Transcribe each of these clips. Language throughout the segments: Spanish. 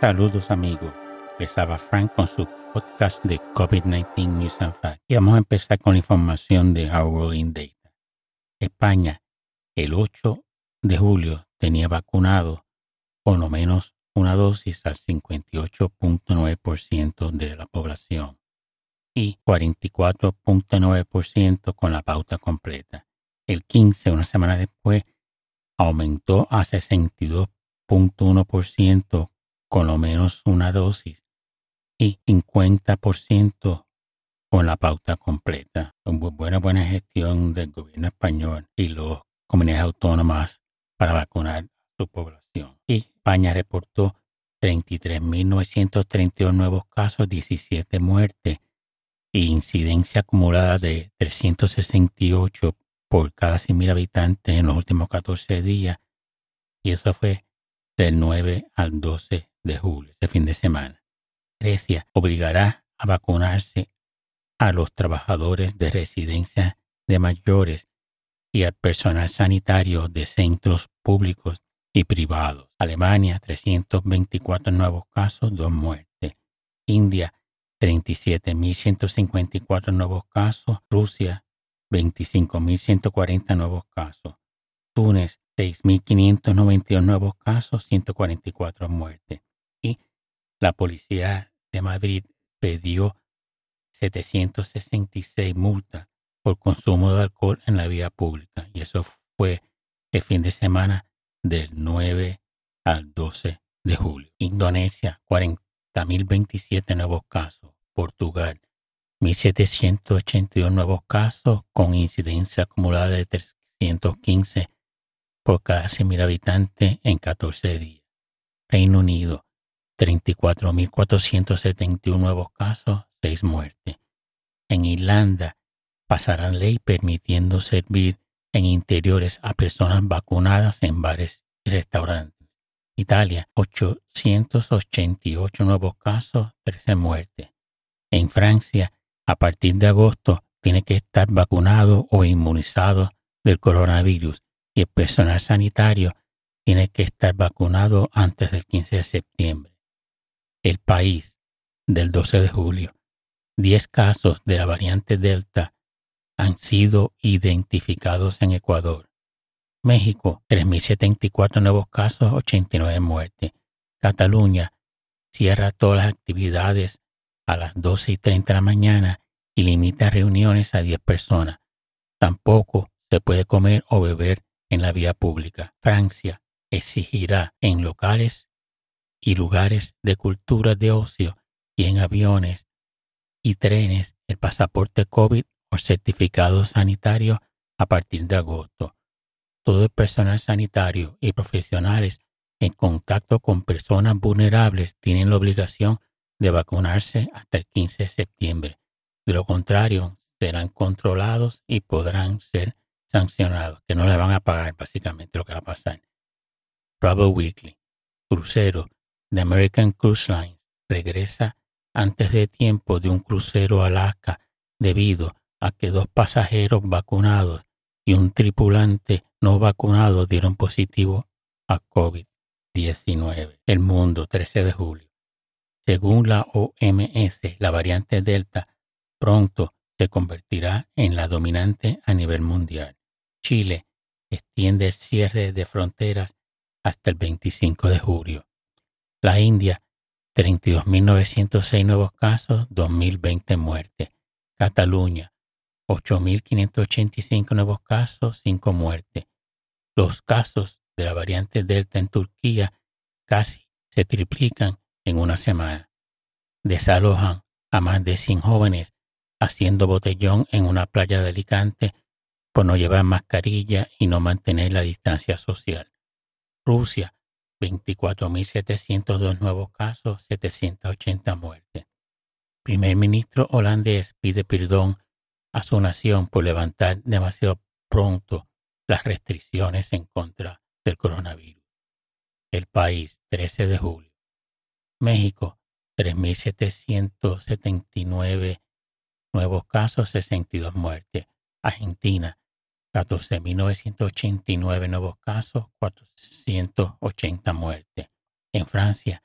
Saludos amigos, empezaba Frank con su podcast de COVID-19 News and Facts. Y vamos a empezar con la información de Our Rolling Data. España, el 8 de julio, tenía vacunado por lo menos una dosis al 58.9% de la población y 44.9% con la pauta completa. El 15, una semana después, aumentó a 62.1% con lo menos una dosis y 50% con la pauta completa. Buena, buena gestión del gobierno español y las comunidades autónomas para vacunar a su población. Y España reportó 33.932 nuevos casos, 17 muertes e incidencia acumulada de 368 por cada 100.000 habitantes en los últimos 14 días. Y eso fue del 9 al 12 de julio, este fin de semana. Grecia obligará a vacunarse a los trabajadores de residencia de mayores y al personal sanitario de centros públicos y privados. Alemania, 324 nuevos casos, dos muertes. India, 37.154 nuevos casos. Rusia, 25.140 nuevos casos. Túnez, 6.592 nuevos casos, 144 muertes la policía de Madrid pidió 766 multas por consumo de alcohol en la vía pública y eso fue el fin de semana del 9 al 12 de julio. Indonesia, 40.027 nuevos casos. Portugal, 1.782 nuevos casos con incidencia acumulada de 315 por cada 100.000 habitantes en 14 días. Reino Unido, 34.471 nuevos casos, 6 muertes. En Irlanda pasará ley permitiendo servir en interiores a personas vacunadas en bares y restaurantes. Italia, 888 nuevos casos, 13 muertes. En Francia, a partir de agosto, tiene que estar vacunado o inmunizado del coronavirus y el personal sanitario tiene que estar vacunado antes del 15 de septiembre. El País del 12 de julio. 10 casos de la variante Delta han sido identificados en Ecuador. México, 3.074 nuevos casos, 89 muertes. Cataluña cierra todas las actividades a las 12 y 30 de la mañana y limita reuniones a 10 personas. Tampoco se puede comer o beber en la vía pública. Francia exigirá en locales y lugares de cultura de ocio y en aviones y trenes el pasaporte COVID o certificado sanitario a partir de agosto. Todo el personal sanitario y profesionales en contacto con personas vulnerables tienen la obligación de vacunarse hasta el 15 de septiembre. De lo contrario, serán controlados y podrán ser sancionados, que no le van a pagar básicamente lo que va a pasar. Travel Weekly, crucero, American Cruise Lines regresa antes de tiempo de un crucero a Alaska debido a que dos pasajeros vacunados y un tripulante no vacunado dieron positivo a COVID-19. El mundo, 13 de julio. Según la OMS, la variante Delta pronto se convertirá en la dominante a nivel mundial. Chile extiende el cierre de fronteras hasta el 25 de julio. La India, 32.906 nuevos casos, 2.020 muertes. Cataluña, 8.585 nuevos casos, 5 muertes. Los casos de la variante Delta en Turquía casi se triplican en una semana. Desalojan a más de 100 jóvenes haciendo botellón en una playa de Alicante por no llevar mascarilla y no mantener la distancia social. Rusia 24.702 nuevos casos, 780 muertes. Primer ministro holandés pide perdón a su nación por levantar demasiado pronto las restricciones en contra del coronavirus. El país, 13 de julio. México, 3.779 nuevos casos, 62 muertes. Argentina, 14.989 nuevos casos, 480 muertes. En Francia,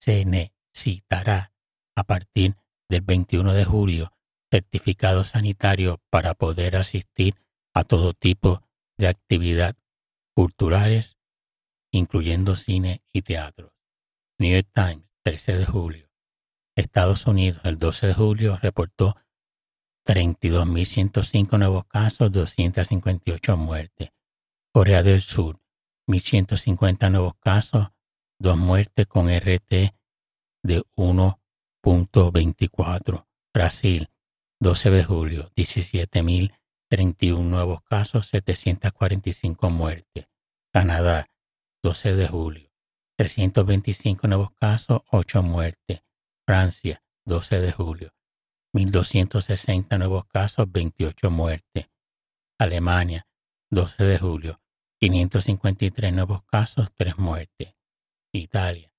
se necesitará a partir del 21 de julio certificado sanitario para poder asistir a todo tipo de actividad culturales, incluyendo cine y teatro. New York Times, 13 de julio. Estados Unidos, el 12 de julio, reportó 32.105 nuevos casos, 258 muertes. Corea del Sur, 1.150 nuevos casos, dos muertes con RT de 1.24. Brasil, 12 de julio, 17.031 nuevos casos, 745 muertes. Canadá, 12 de julio, 325 nuevos casos, 8 muertes. Francia, 12 de julio, 1.260 nuevos casos, 28 muertes. Alemania, 12 de julio, 553 nuevos casos, 3 muertes. Italia,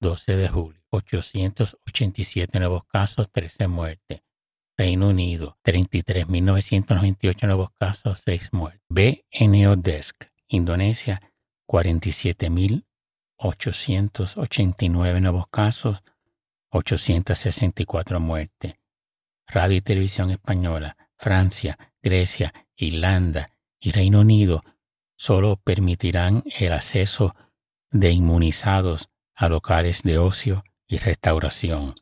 12 de julio, 887 nuevos casos, 13 muertes. Reino Unido, 33.998 nuevos casos, 6 muertes. BNO Desk, Indonesia, 47.889 nuevos casos, 864 muertes. Radio y Televisión Española, Francia, Grecia, Irlanda y Reino Unido solo permitirán el acceso de inmunizados a locales de ocio y restauración.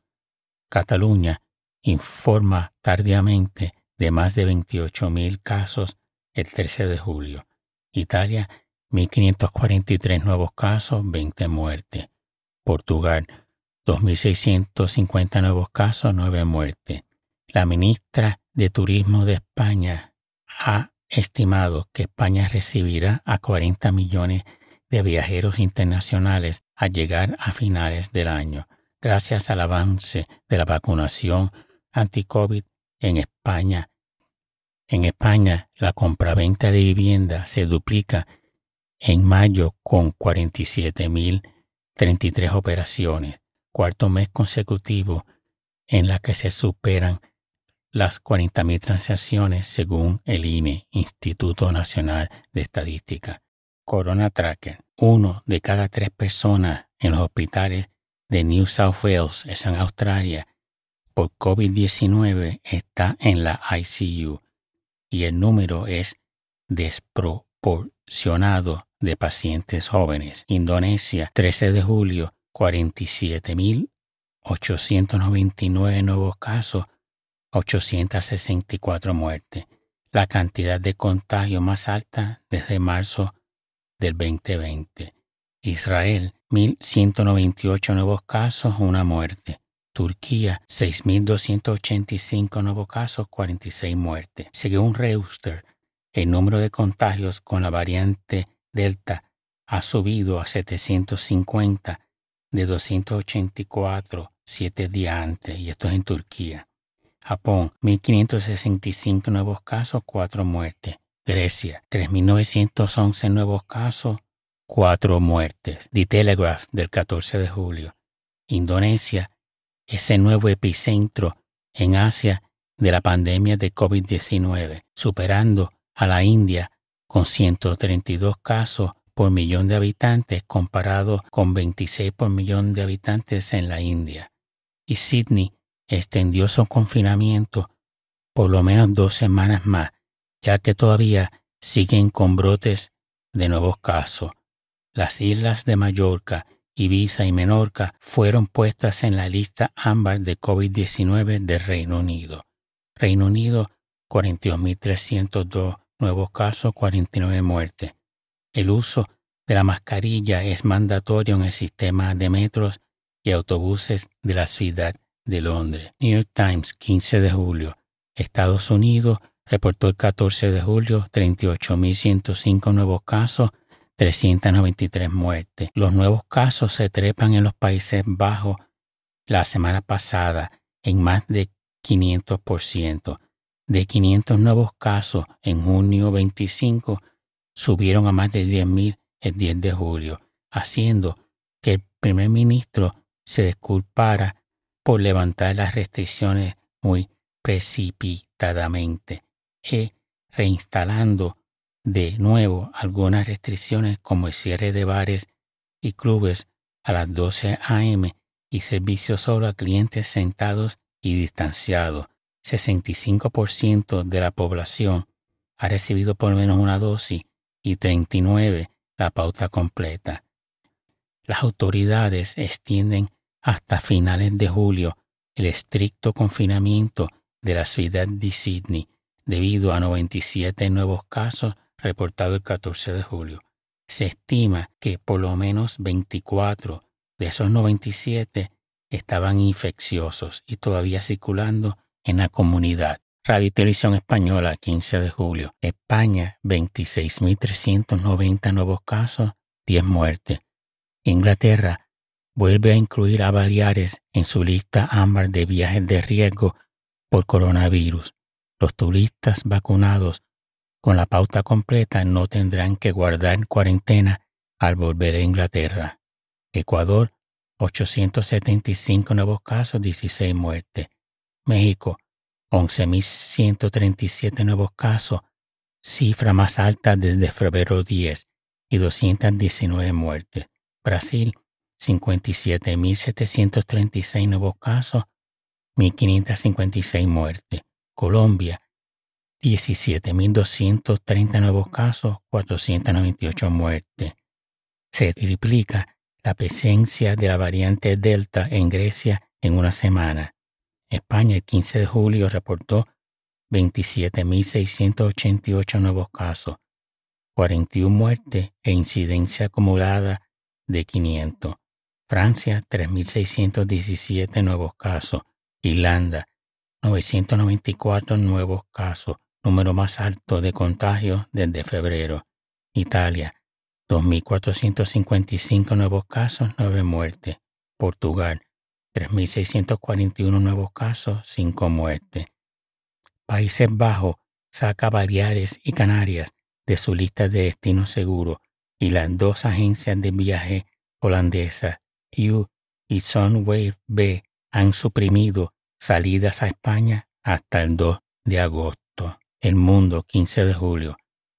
Cataluña informa tardíamente de más de 28.000 casos el 13 de julio. Italia, 1.543 nuevos casos, 20 muertes. Portugal, 2.650 nuevos casos, 9 muertes. La ministra de Turismo de España ha estimado que España recibirá a 40 millones de viajeros internacionales al llegar a finales del año, gracias al avance de la vacunación anti-COVID en España. En España, la compraventa de vivienda se duplica en mayo con 47.033 operaciones, cuarto mes consecutivo en la que se superan las 40.000 transacciones según el INE, Instituto Nacional de Estadística. Corona Tracker. Uno de cada tres personas en los hospitales de New South Wales, en Australia, por COVID-19 está en la ICU y el número es desproporcionado de pacientes jóvenes. Indonesia, 13 de julio, 47.899 nuevos casos, 864 muertes, la cantidad de contagio más alta desde marzo del 2020. Israel, 1.198 nuevos casos, una muerte. Turquía, 6.285 nuevos casos, 46 muertes. Según Reuster, el número de contagios con la variante Delta ha subido a 750 de 284 siete días antes, y esto es en Turquía. Japón, 1.565 nuevos casos, 4 muertes. Grecia, 3.911 nuevos casos, 4 muertes. The Telegraph del 14 de julio. Indonesia, ese nuevo epicentro en Asia de la pandemia de COVID-19, superando a la India con 132 casos por millón de habitantes comparado con 26 por millón de habitantes en la India. Y Sydney extendió su confinamiento por lo menos dos semanas más, ya que todavía siguen con brotes de nuevos casos. Las islas de Mallorca, Ibiza y Menorca fueron puestas en la lista ámbar de COVID-19 del Reino Unido. Reino Unido, 42.302 nuevos casos, 49 muertes. El uso de la mascarilla es mandatorio en el sistema de metros y autobuses de la ciudad de Londres. New York Times, 15 de julio. Estados Unidos reportó el 14 de julio 38.105 nuevos casos, 393 muertes. Los nuevos casos se trepan en los Países Bajos la semana pasada en más de 500%. De 500 nuevos casos en junio 25 subieron a más de 10.000 el 10 de julio, haciendo que el primer ministro se disculpara por levantar las restricciones muy precipitadamente y reinstalando de nuevo algunas restricciones como el cierre de bares y clubes a las 12 a.m. y servicio solo a clientes sentados y distanciados. 65% de la población ha recibido por lo menos una dosis y 39 la pauta completa. Las autoridades extienden hasta finales de julio el estricto confinamiento de la ciudad de Sydney debido a 97 nuevos casos reportados el 14 de julio. Se estima que por lo menos 24 de esos 97 estaban infecciosos y todavía circulando en la comunidad. Radio y Televisión Española, 15 de julio. España, 26.390 nuevos casos, 10 muertes. Inglaterra vuelve a incluir a Baleares en su lista ámbar de viajes de riesgo por coronavirus. Los turistas vacunados con la pauta completa no tendrán que guardar cuarentena al volver a Inglaterra. Ecuador, 875 nuevos casos, 16 muertes. México, 11.137 nuevos casos, cifra más alta desde febrero 10 y 219 muertes. Brasil, 57.736 nuevos casos, 1.556 muertes. Colombia, 17.230 nuevos casos, 498 muertes. Se triplica la presencia de la variante Delta en Grecia en una semana. España el 15 de julio reportó 27.688 nuevos casos, 41 muertes e incidencia acumulada de 500. Francia 3.617 nuevos casos. Irlanda 994 nuevos casos, número más alto de contagios desde febrero. Italia 2.455 nuevos casos, 9 muertes. Portugal 3.641 nuevos casos, 5 muertes. Países Bajos saca Baleares y Canarias de su lista de destinos seguros y las dos agencias de viaje holandesas, U y Sunwave B, han suprimido salidas a España hasta el 2 de agosto. El Mundo, 15 de julio.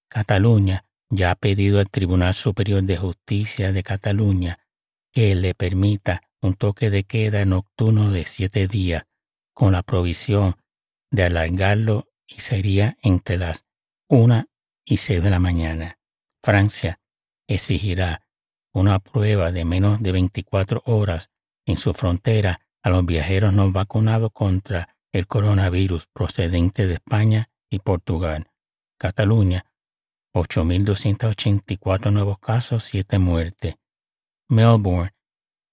Cataluña ya ha pedido al Tribunal Superior de Justicia de Cataluña que le permita un toque de queda nocturno de siete días con la provisión de alargarlo y sería entre las una y seis de la mañana. Francia exigirá una prueba de menos de 24 horas en su frontera a los viajeros no vacunados contra el coronavirus procedente de España y Portugal. Cataluña, 8.284 nuevos casos, 7 muertes. Melbourne,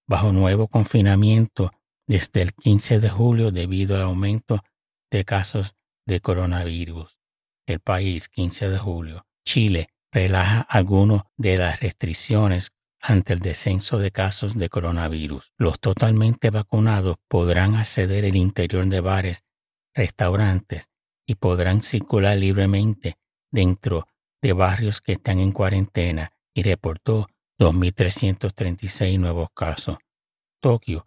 bajo nuevo confinamiento desde el 15 de julio debido al aumento de casos de coronavirus. El país, 15 de julio. Chile relaja algunas de las restricciones ante el descenso de casos de coronavirus. Los totalmente vacunados podrán acceder al interior de bares, restaurantes y podrán circular libremente dentro de barrios que están en cuarentena y reportó 2.336 nuevos casos. Tokio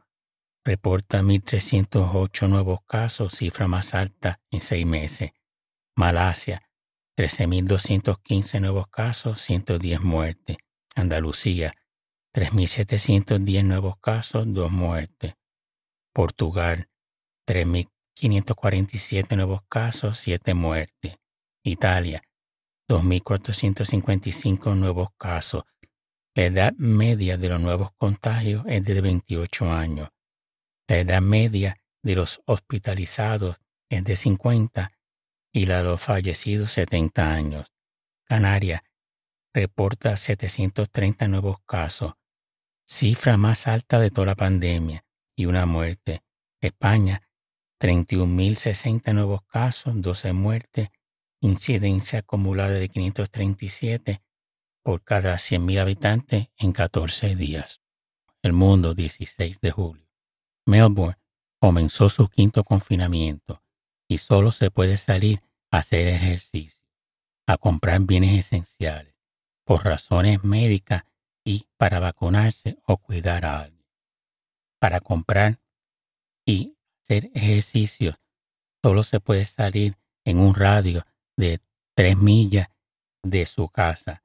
reporta 1.308 nuevos casos, cifra más alta en seis meses. Malasia, 13.215 nuevos casos, 110 muertes. Andalucía, 3.710 nuevos casos, 2 muertes. Portugal, 3.547 nuevos casos, 7 muertes. Italia, 2.455 nuevos casos, la edad media de los nuevos contagios es de 28 años. La edad media de los hospitalizados es de 50 y la de los fallecidos 70 años. Canarias reporta 730 nuevos casos, cifra más alta de toda la pandemia y una muerte. España, 31.060 nuevos casos, 12 muertes, incidencia acumulada de 537 por cada 100.000 habitantes en 14 días. El mundo, 16 de julio. Melbourne comenzó su quinto confinamiento y solo se puede salir a hacer ejercicio, a comprar bienes esenciales, por razones médicas y para vacunarse o cuidar a alguien. Para comprar y hacer ejercicio solo se puede salir en un radio de 3 millas de su casa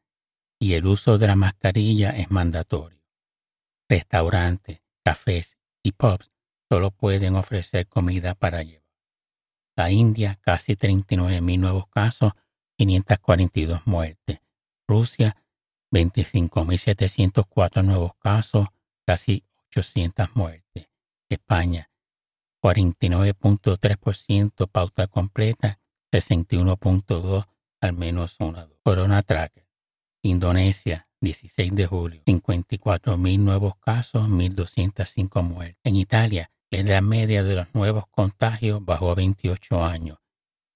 y el uso de la mascarilla es mandatorio. Restaurantes, cafés y pubs solo pueden ofrecer comida para llevar. La India, casi 39.000 nuevos casos, 542 muertes. Rusia, 25.704 nuevos casos, casi 800 muertes. España, 49.3% pauta completa, 61.2 al menos una. Corona Tracker. Indonesia, 16 de julio, 54.000 nuevos casos, 1.205 muertes. En Italia, la edad media de los nuevos contagios bajó a 28 años.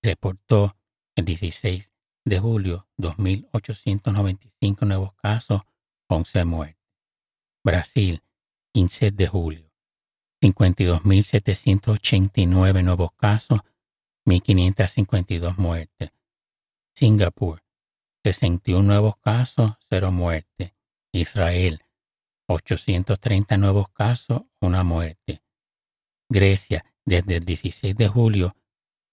Reportó el 16 de julio 2.895 nuevos casos, 11 muertes. Brasil, 15 de julio, 52.789 nuevos casos, 1.552 muertes. Singapur, 61 nuevos casos, 0 muertes. Israel, 830 nuevos casos, 1 muerte. Grecia, desde el 16 de julio,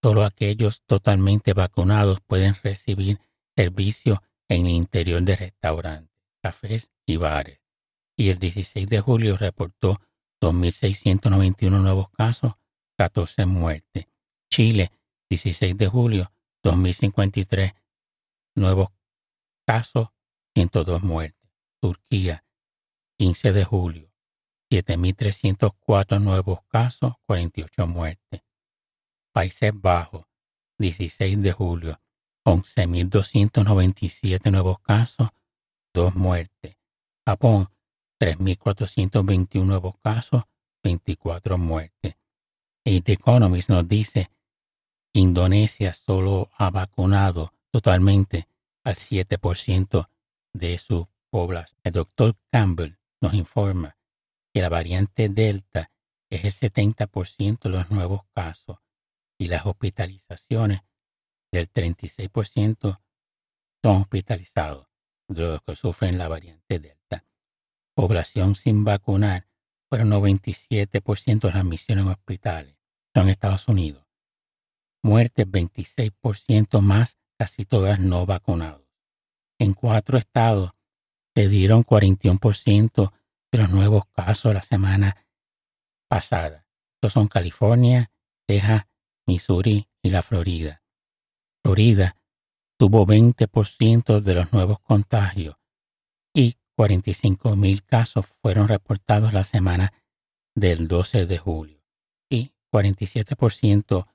solo aquellos totalmente vacunados pueden recibir servicio en el interior de restaurantes, cafés y bares. Y el 16 de julio reportó 2.691 nuevos casos, 14 muertes. Chile, 16 de julio, 2053 nuevos casos, 102 muertes. Turquía, 15 de julio, 7.304 nuevos casos, 48 muertes. Países Bajos, 16 de julio, 11.297 nuevos casos, 2 muertes. Japón, 3.421 nuevos casos, 24 muertes. Y The Economist nos dice, Indonesia solo ha vacunado totalmente al 7% de su población. El doctor Campbell nos informa que la variante Delta es el 70% de los nuevos casos y las hospitalizaciones del 36% son hospitalizados de los que sufren la variante Delta. Población sin vacunar fueron 97% de las admisiones en hospitales. Son Estados Unidos. Muertes 26% más, casi todas no vacunados. En cuatro estados se dieron 41% de los nuevos casos la semana pasada. Estos son California, Texas, Missouri y la Florida. Florida tuvo 20% de los nuevos contagios y 45 mil casos fueron reportados la semana del 12 de julio y 47%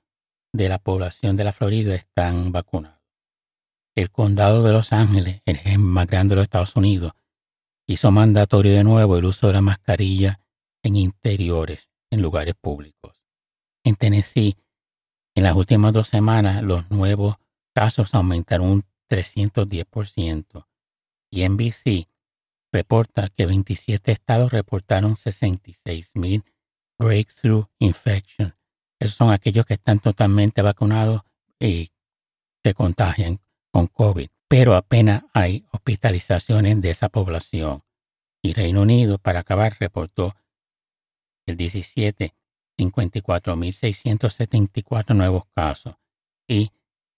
de la población de la Florida están vacunados. El condado de Los Ángeles, el más grande de los Estados Unidos, hizo mandatorio de nuevo el uso de la mascarilla en interiores, en lugares públicos. En Tennessee, en las últimas dos semanas, los nuevos casos aumentaron un 310% y NBC reporta que 27 estados reportaron 66.000 breakthrough infections. Esos son aquellos que están totalmente vacunados y se contagian con COVID pero apenas hay hospitalizaciones de esa población. Y Reino Unido, para acabar, reportó el 17 54.674 nuevos casos y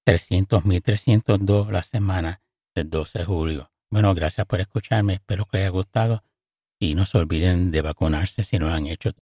300.302 la semana del 12 de julio. Bueno, gracias por escucharme, espero que les haya gustado y no se olviden de vacunarse si no lo han hecho.